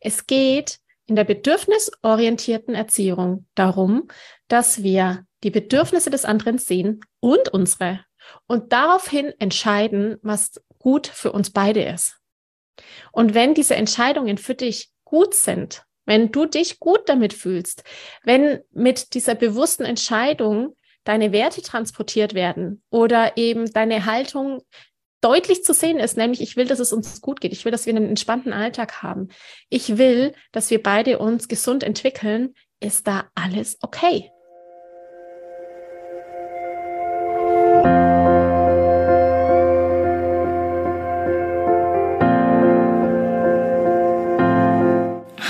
Es geht in der bedürfnisorientierten Erziehung darum, dass wir die Bedürfnisse des anderen sehen und unsere und daraufhin entscheiden, was gut für uns beide ist. Und wenn diese Entscheidungen für dich gut sind, wenn du dich gut damit fühlst, wenn mit dieser bewussten Entscheidung deine Werte transportiert werden oder eben deine Haltung deutlich zu sehen ist, nämlich ich will, dass es uns gut geht. Ich will, dass wir einen entspannten Alltag haben. Ich will, dass wir beide uns gesund entwickeln. Ist da alles okay?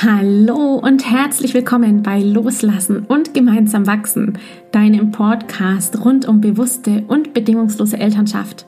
Hallo und herzlich willkommen bei Loslassen und gemeinsam wachsen, deinem Podcast rund um bewusste und bedingungslose Elternschaft.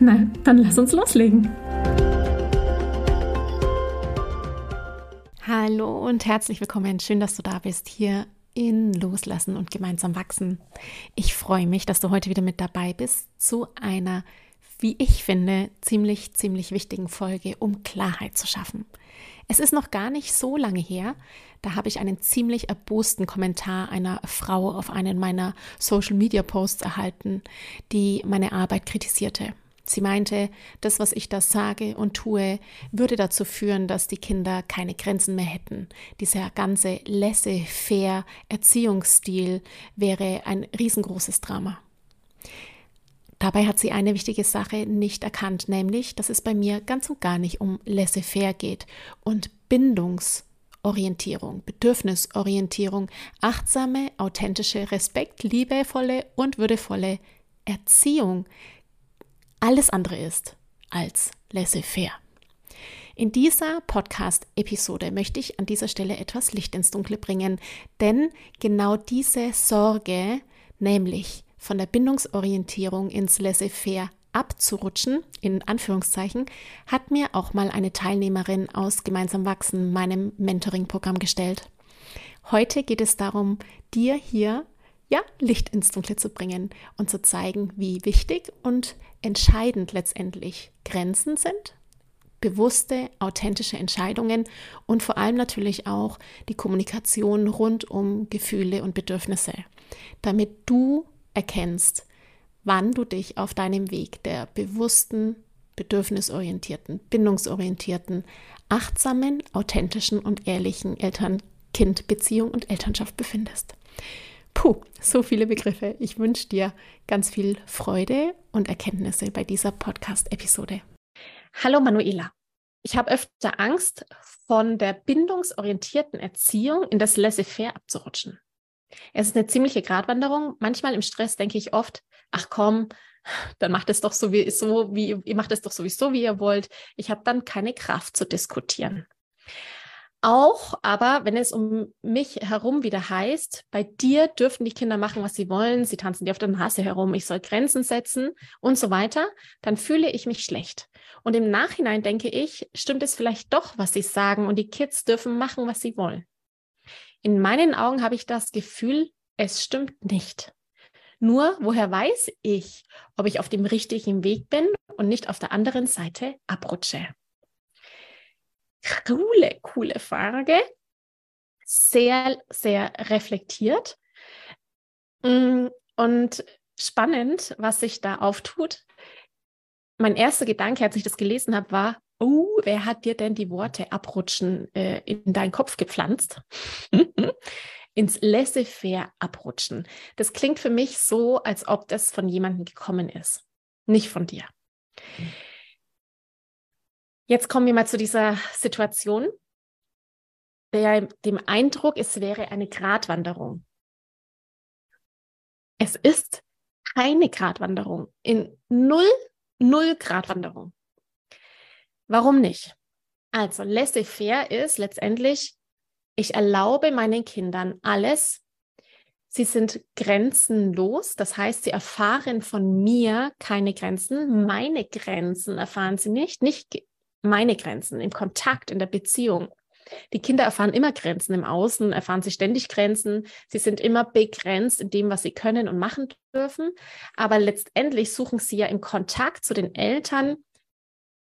Na, dann lass uns loslegen. Hallo und herzlich willkommen. Schön, dass du da bist hier in Loslassen und gemeinsam wachsen. Ich freue mich, dass du heute wieder mit dabei bist zu einer, wie ich finde, ziemlich, ziemlich wichtigen Folge, um Klarheit zu schaffen. Es ist noch gar nicht so lange her, da habe ich einen ziemlich erbosten Kommentar einer Frau auf einen meiner Social Media Posts erhalten, die meine Arbeit kritisierte. Sie meinte, das, was ich da sage und tue, würde dazu führen, dass die Kinder keine Grenzen mehr hätten. Dieser ganze laissez-faire Erziehungsstil wäre ein riesengroßes Drama. Dabei hat sie eine wichtige Sache nicht erkannt, nämlich, dass es bei mir ganz und gar nicht um laissez-faire geht und Bindungsorientierung, Bedürfnisorientierung, achtsame, authentische, respekt, liebevolle und würdevolle Erziehung alles andere ist als laissez-faire. In dieser Podcast-Episode möchte ich an dieser Stelle etwas Licht ins Dunkle bringen, denn genau diese Sorge, nämlich von der Bindungsorientierung ins Laissez-faire abzurutschen, in Anführungszeichen, hat mir auch mal eine Teilnehmerin aus Gemeinsam Wachsen, meinem Mentoring-Programm, gestellt. Heute geht es darum, dir hier ja, Licht ins Dunkle zu bringen und zu zeigen, wie wichtig und entscheidend letztendlich Grenzen sind, bewusste, authentische Entscheidungen und vor allem natürlich auch die Kommunikation rund um Gefühle und Bedürfnisse, damit du erkennst, wann du dich auf deinem Weg der bewussten, bedürfnisorientierten, bindungsorientierten, achtsamen, authentischen und ehrlichen Eltern-Kind-Beziehung und Elternschaft befindest. Puh, so viele Begriffe. Ich wünsche dir ganz viel Freude und Erkenntnisse bei dieser Podcast-Episode. Hallo Manuela. Ich habe öfter Angst, von der bindungsorientierten Erziehung in das Laissez-faire abzurutschen. Es ist eine ziemliche Gratwanderung. Manchmal im Stress denke ich oft, ach komm, dann macht es doch so wie, so wie ihr macht es doch sowieso, wie ihr wollt. Ich habe dann keine Kraft zu diskutieren. Auch aber, wenn es um mich herum wieder heißt, bei dir dürfen die Kinder machen, was sie wollen, sie tanzen dir auf der Nase herum, ich soll Grenzen setzen und so weiter, dann fühle ich mich schlecht. Und im Nachhinein denke ich, stimmt es vielleicht doch, was sie sagen und die Kids dürfen machen, was sie wollen. In meinen Augen habe ich das Gefühl, es stimmt nicht. Nur, woher weiß ich, ob ich auf dem richtigen Weg bin und nicht auf der anderen Seite abrutsche? Coole, coole Frage. Sehr, sehr reflektiert. Mm, und spannend, was sich da auftut. Mein erster Gedanke, als ich das gelesen habe, war, oh, wer hat dir denn die Worte abrutschen äh, in deinen Kopf gepflanzt? Ins laissez-faire abrutschen. Das klingt für mich so, als ob das von jemandem gekommen ist, nicht von dir. Mhm. Jetzt kommen wir mal zu dieser Situation, der dem Eindruck, es wäre eine Gratwanderung. Es ist keine Gratwanderung, in null, null Gratwanderung. Warum nicht? Also, laissez-faire ist letztendlich, ich erlaube meinen Kindern alles. Sie sind grenzenlos, das heißt, sie erfahren von mir keine Grenzen. Meine Grenzen erfahren sie nicht, nicht meine Grenzen im Kontakt, in der Beziehung. Die Kinder erfahren immer Grenzen im Außen, erfahren sie ständig Grenzen. Sie sind immer begrenzt in dem, was sie können und machen dürfen. Aber letztendlich suchen sie ja im Kontakt zu den Eltern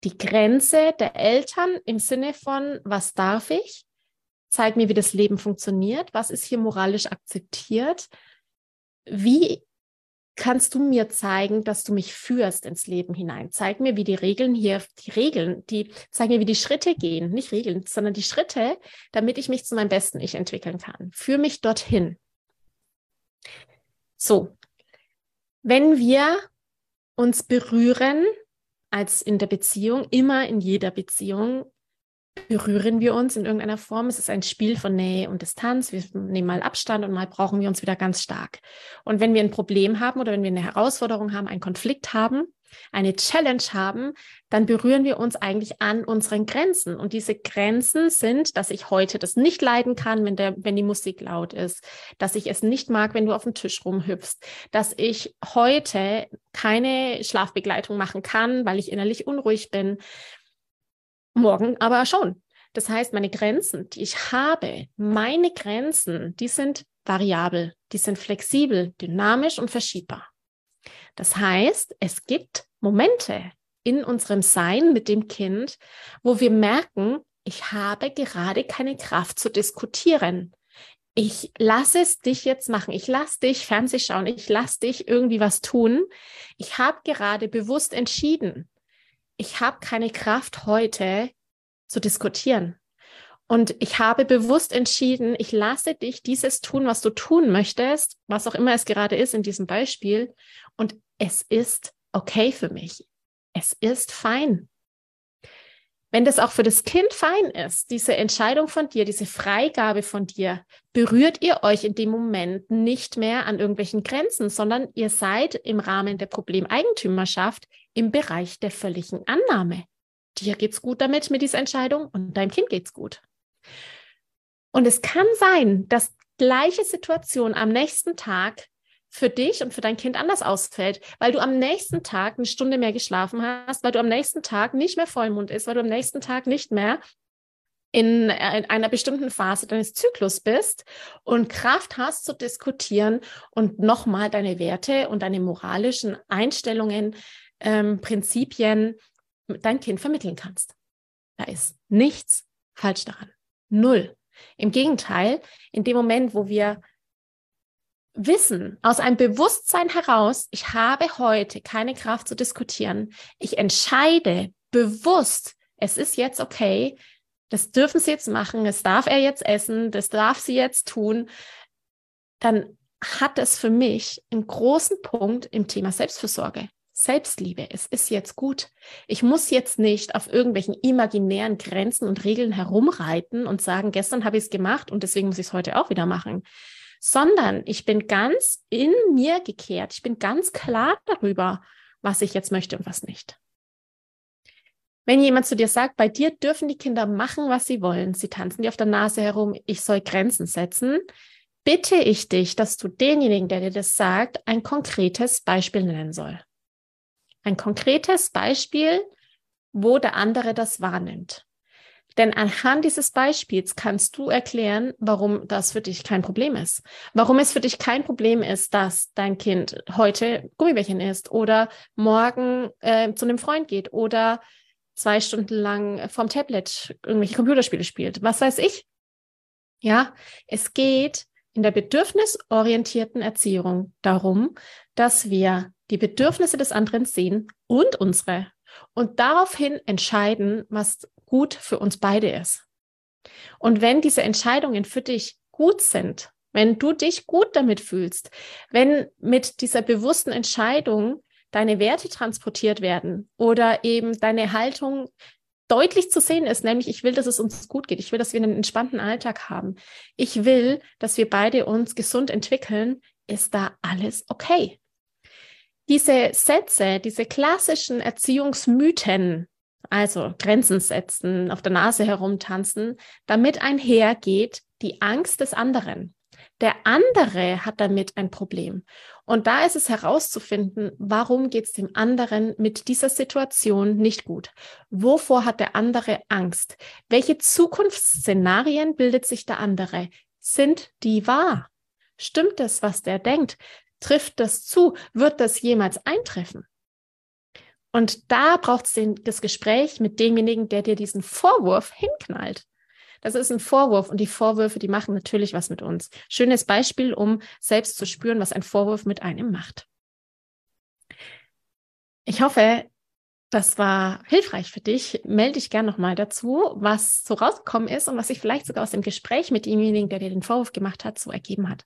die Grenze der Eltern im Sinne von, was darf ich? Zeig mir, wie das Leben funktioniert. Was ist hier moralisch akzeptiert? Wie kannst du mir zeigen, dass du mich führst ins Leben hinein? Zeig mir, wie die Regeln hier, die Regeln, die, zeig mir, wie die Schritte gehen, nicht Regeln, sondern die Schritte, damit ich mich zu meinem besten Ich entwickeln kann. Führ mich dorthin. So. Wenn wir uns berühren, als in der Beziehung, immer in jeder Beziehung, berühren wir uns in irgendeiner Form. Es ist ein Spiel von Nähe und Distanz. Wir nehmen mal Abstand und mal brauchen wir uns wieder ganz stark. Und wenn wir ein Problem haben oder wenn wir eine Herausforderung haben, einen Konflikt haben, eine Challenge haben, dann berühren wir uns eigentlich an unseren Grenzen. Und diese Grenzen sind, dass ich heute das nicht leiden kann, wenn, der, wenn die Musik laut ist, dass ich es nicht mag, wenn du auf dem Tisch rumhüpfst, dass ich heute keine Schlafbegleitung machen kann, weil ich innerlich unruhig bin, morgen aber schon. Das heißt, meine Grenzen, die ich habe, meine Grenzen, die sind variabel, die sind flexibel, dynamisch und verschiebbar. Das heißt, es gibt Momente in unserem Sein mit dem Kind, wo wir merken, ich habe gerade keine Kraft zu diskutieren. Ich lasse es dich jetzt machen. Ich lasse dich Fernseh schauen. Ich lasse dich irgendwie was tun. Ich habe gerade bewusst entschieden, ich habe keine Kraft heute zu diskutieren. Und ich habe bewusst entschieden, ich lasse dich dieses tun, was du tun möchtest, was auch immer es gerade ist in diesem Beispiel. Und es ist okay für mich. Es ist fein. Wenn das auch für das Kind fein ist, diese Entscheidung von dir, diese Freigabe von dir, berührt ihr euch in dem Moment nicht mehr an irgendwelchen Grenzen, sondern ihr seid im Rahmen der Problemeigentümerschaft im Bereich der völligen Annahme. Dir geht's gut damit mit dieser Entscheidung und deinem Kind geht's gut. Und es kann sein, dass gleiche Situation am nächsten Tag für dich und für dein Kind anders ausfällt, weil du am nächsten Tag eine Stunde mehr geschlafen hast, weil du am nächsten Tag nicht mehr Vollmond ist, weil du am nächsten Tag nicht mehr in, äh, in einer bestimmten Phase deines Zyklus bist und Kraft hast zu diskutieren und nochmal deine Werte und deine moralischen Einstellungen, ähm, Prinzipien dein Kind vermitteln kannst. Da ist nichts falsch daran. Null. Im Gegenteil, in dem Moment, wo wir wissen, aus einem Bewusstsein heraus, ich habe heute keine Kraft zu diskutieren, ich entscheide bewusst, es ist jetzt okay, das dürfen sie jetzt machen, das darf er jetzt essen, das darf sie jetzt tun, dann hat es für mich einen großen Punkt im Thema Selbstfürsorge. Selbstliebe. Es ist jetzt gut. Ich muss jetzt nicht auf irgendwelchen imaginären Grenzen und Regeln herumreiten und sagen, gestern habe ich es gemacht und deswegen muss ich es heute auch wieder machen, sondern ich bin ganz in mir gekehrt. Ich bin ganz klar darüber, was ich jetzt möchte und was nicht. Wenn jemand zu dir sagt, bei dir dürfen die Kinder machen, was sie wollen, sie tanzen dir auf der Nase herum, ich soll Grenzen setzen, bitte ich dich, dass du denjenigen, der dir das sagt, ein konkretes Beispiel nennen soll. Ein konkretes Beispiel, wo der andere das wahrnimmt. Denn anhand dieses Beispiels kannst du erklären, warum das für dich kein Problem ist. Warum es für dich kein Problem ist, dass dein Kind heute Gummibärchen isst oder morgen äh, zu einem Freund geht oder zwei Stunden lang vom Tablet irgendwelche Computerspiele spielt. Was weiß ich? Ja, es geht in der bedürfnisorientierten Erziehung darum, dass wir die Bedürfnisse des anderen sehen und unsere und daraufhin entscheiden, was gut für uns beide ist. Und wenn diese Entscheidungen für dich gut sind, wenn du dich gut damit fühlst, wenn mit dieser bewussten Entscheidung deine Werte transportiert werden oder eben deine Haltung deutlich zu sehen ist, nämlich ich will, dass es uns gut geht. Ich will, dass wir einen entspannten Alltag haben. Ich will, dass wir beide uns gesund entwickeln. Ist da alles okay? Diese Sätze, diese klassischen Erziehungsmythen, also Grenzen setzen, auf der Nase herumtanzen, damit einhergeht die Angst des anderen. Der andere hat damit ein Problem. Und da ist es herauszufinden, warum geht es dem anderen mit dieser Situation nicht gut? Wovor hat der andere Angst? Welche Zukunftsszenarien bildet sich der andere? Sind die wahr? Stimmt es, was der denkt? Trifft das zu? Wird das jemals eintreffen? Und da braucht es das Gespräch mit demjenigen, der dir diesen Vorwurf hinknallt. Das ist ein Vorwurf und die Vorwürfe, die machen natürlich was mit uns. Schönes Beispiel, um selbst zu spüren, was ein Vorwurf mit einem macht. Ich hoffe, das war hilfreich für dich. Melde dich gerne nochmal dazu, was so rausgekommen ist und was sich vielleicht sogar aus dem Gespräch mit demjenigen, der dir den Vorwurf gemacht hat, so ergeben hat.